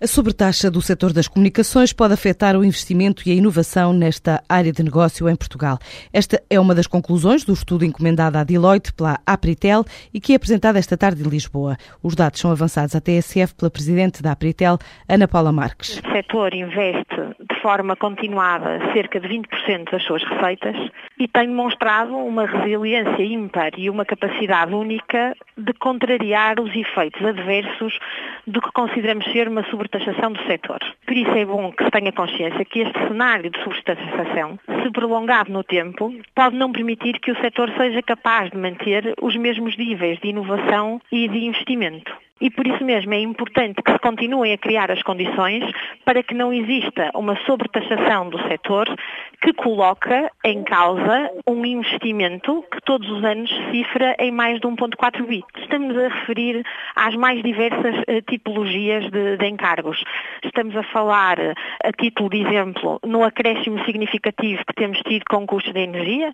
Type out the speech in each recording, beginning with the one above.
A sobretaxa do setor das comunicações pode afetar o investimento e a inovação nesta área de negócio em Portugal. Esta é uma das conclusões do estudo encomendado à Deloitte pela Apritel e que é apresentado esta tarde em Lisboa. Os dados são avançados à TSF pela Presidente da Apritel, Ana Paula Marques. O setor investe de forma continuada cerca de 20% das suas receitas e tem demonstrado uma resiliência ímpar e uma capacidade única de contrariar os efeitos adversos do que consideramos ser uma sobretaxação do setor. Por isso é bom que se tenha consciência que este cenário de sobretaxação, se prolongado no tempo, pode não permitir que o setor seja capaz de manter os mesmos níveis de inovação e de investimento. E por isso mesmo é importante que se continuem a criar as condições para que não exista uma sobretaxação do setor que coloca em causa um investimento que todos os anos cifra em mais de 1.4 bi. Estamos a referir às mais diversas uh, tipologias de, de, encargos. Estamos a falar, uh, a título de exemplo, no acréscimo significativo que temos tido com custos de energia.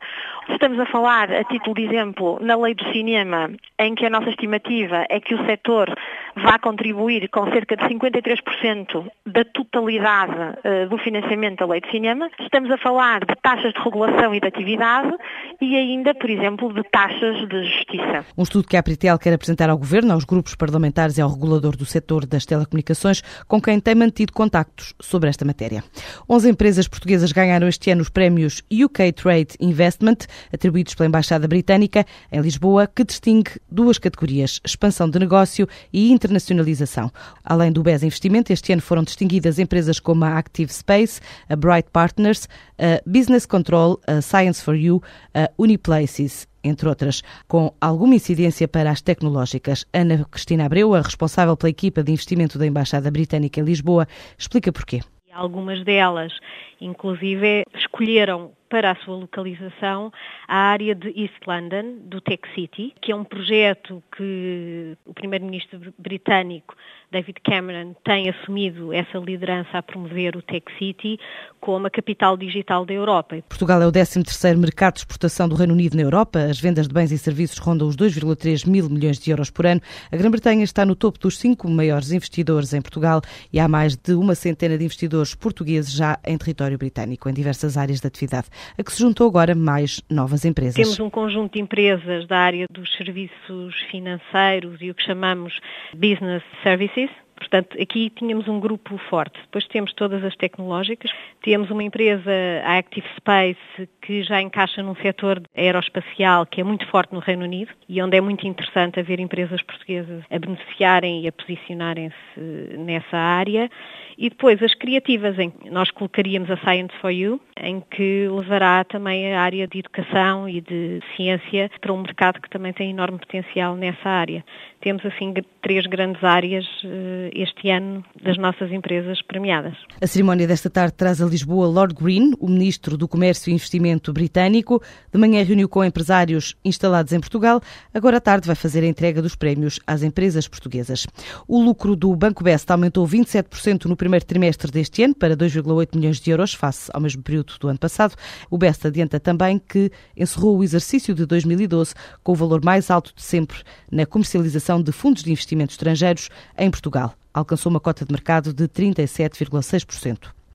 Estamos a falar, a título de exemplo, na lei do cinema, em que a nossa estimativa é que o setor vai contribuir com cerca de 53% da totalidade uh, do financiamento da lei de cinema. Estamos a falar de taxas de regulação e de atividade e ainda, por exemplo, de taxas de justiça. Um estudo que a Apritel quer apresentar ao Governo, aos grupos parlamentares e ao regulador do setor das telecomunicações, com quem tem mantido contactos sobre esta matéria. 11 empresas portuguesas ganharam este ano os prémios UK Trade Investment, atribuídos pela Embaixada Britânica em Lisboa, que distingue duas categorias, expansão de negócio e internacionalização. Além do BES Investimento, este ano foram distinguidas empresas como a Active Space, a Bright Partners, a Business Control, a Science for You, a Uniplaces entre outras, com alguma incidência para as tecnológicas. Ana Cristina Abreu, a responsável pela equipa de investimento da Embaixada Britânica em Lisboa, explica porquê. Algumas delas, inclusive, escolheram para a sua localização a área de East London, do Tech City, que é um projeto que o primeiro-ministro britânico David Cameron tem assumido essa liderança a promover o Tech City como a capital digital da Europa. Portugal é o 13º mercado de exportação do Reino Unido na Europa. As vendas de bens e serviços rondam os 2,3 mil milhões de euros por ano. A Grã-Bretanha está no topo dos cinco maiores investidores em Portugal e há mais de uma centena de investidores portugueses já em território britânico, em diversas áreas de atividade a que se juntou agora mais novas empresas. Temos um conjunto de empresas da área dos serviços financeiros e o que chamamos business services, Portanto, aqui tínhamos um grupo forte. Depois temos todas as tecnológicas. Temos uma empresa, a Active Space, que já encaixa num setor aeroespacial que é muito forte no Reino Unido e onde é muito interessante haver empresas portuguesas a beneficiarem e a posicionarem-se nessa área. E depois as criativas, em nós colocaríamos a Science for You, em que levará também a área de educação e de ciência para um mercado que também tem enorme potencial nessa área. Temos assim três grandes áreas eh, este ano das nossas empresas premiadas. A cerimónia desta tarde traz a Lisboa Lord Green, o ministro do Comércio e Investimento britânico. De manhã reuniu com empresários instalados em Portugal. Agora à tarde vai fazer a entrega dos prémios às empresas portuguesas. O lucro do Banco Best aumentou 27% no primeiro trimestre deste ano para 2,8 milhões de euros face ao mesmo período do ano passado. O Best adianta também que encerrou o exercício de 2012 com o valor mais alto de sempre na comercialização de fundos de investimento estrangeiros em Portugal. Alcançou uma cota de mercado de 37,6%.